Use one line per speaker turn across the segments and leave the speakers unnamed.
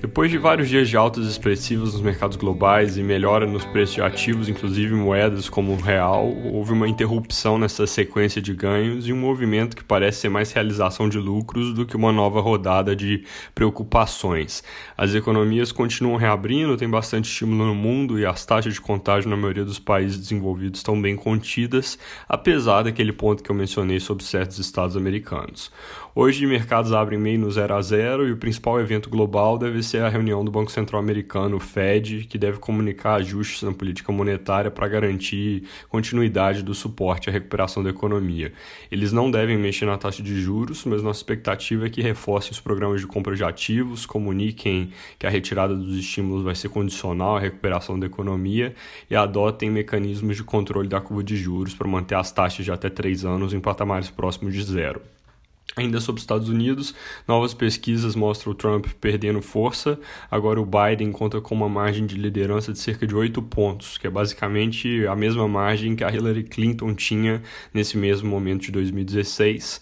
Depois de vários dias de altas expressivas nos mercados globais e melhora nos preços de ativos, inclusive moedas como o real, houve uma interrupção nessa sequência de ganhos e um movimento que parece ser mais realização de lucros do que uma nova rodada de preocupações. As economias continuam reabrindo, tem bastante estímulo no mundo e as taxas de contágio na maioria dos países desenvolvidos estão bem contidas, apesar daquele ponto que eu mencionei sobre certos estados americanos. Hoje, mercados abrem meio no 0 a 0 e o principal evento global deve ser a reunião do Banco Central Americano, Fed, que deve comunicar ajustes na política monetária para garantir continuidade do suporte à recuperação da economia. Eles não devem mexer na taxa de juros, mas nossa expectativa é que reforcem os programas de compra de ativos, comuniquem que a retirada dos estímulos vai ser condicional à recuperação da economia e adotem mecanismos de controle da curva de juros para manter as taxas de até três anos em patamares próximos de zero. Ainda sobre os Estados Unidos, novas pesquisas mostram o Trump perdendo força. Agora o Biden conta com uma margem de liderança de cerca de 8 pontos, que é basicamente a mesma margem que a Hillary Clinton tinha nesse mesmo momento de 2016.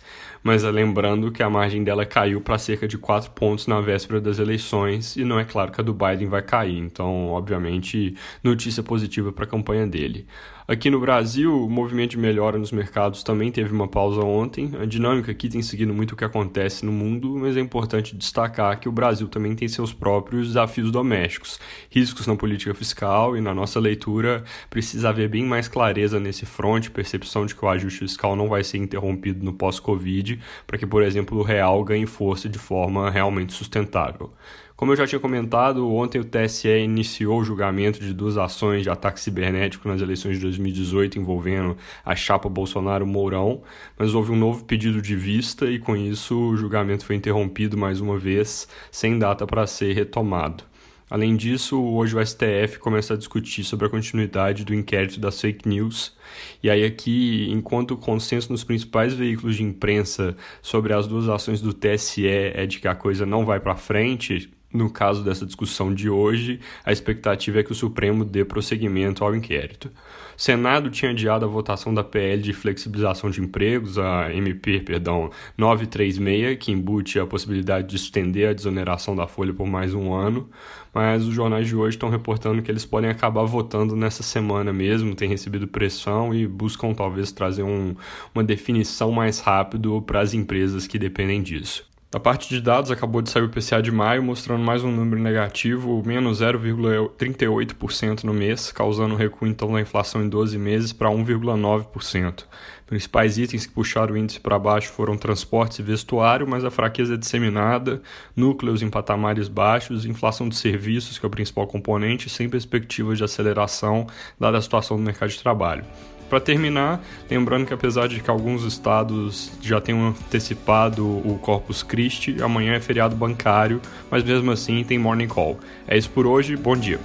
Mas é lembrando que a margem dela caiu para cerca de 4 pontos na véspera das eleições, e não é claro que a do Biden vai cair. Então, obviamente, notícia positiva para a campanha dele. Aqui no Brasil, o movimento de melhora nos mercados também teve uma pausa ontem. A dinâmica aqui tem seguido muito o que acontece no mundo, mas é importante destacar que o Brasil também tem seus próprios desafios domésticos, riscos na política fiscal e na nossa leitura precisa haver bem mais clareza nesse front, percepção de que o ajuste fiscal não vai ser interrompido no pós-Covid, para que, por exemplo, o real ganhe força de forma realmente sustentável. Como eu já tinha comentado, ontem o TSE iniciou o julgamento de duas ações de ataque cibernético nas eleições de 2018 envolvendo a chapa Bolsonaro-Mourão, mas houve um novo pedido de vista e com isso o julgamento foi interrompido mais uma vez, sem data para ser retomado. Além disso, hoje o STF começa a discutir sobre a continuidade do inquérito das fake news. E aí aqui, enquanto o consenso nos principais veículos de imprensa sobre as duas ações do TSE é de que a coisa não vai para frente, no caso dessa discussão de hoje, a expectativa é que o Supremo dê prosseguimento ao inquérito. O Senado tinha adiado a votação da PL de flexibilização de empregos, a MP, perdão, 936, que embute a possibilidade de estender a desoneração da folha por mais um ano, mas os jornais de hoje estão reportando que eles podem acabar votando nessa semana mesmo, têm recebido pressão e buscam talvez trazer um, uma definição mais rápido para as empresas que dependem disso. Da parte de dados, acabou de sair o PCA de maio, mostrando mais um número negativo, menos 0,38% no mês, causando um recuo então da inflação em 12 meses para 1,9%. Principais itens que puxaram o índice para baixo foram transportes e vestuário, mas a fraqueza é disseminada, núcleos em patamares baixos, inflação de serviços, que é o principal componente, sem perspectivas de aceleração, dada a situação do mercado de trabalho. Para terminar, lembrando que apesar de que alguns estados já tenham antecipado o Corpus Christi, amanhã é feriado bancário, mas mesmo assim tem morning call. É isso por hoje, bom dia.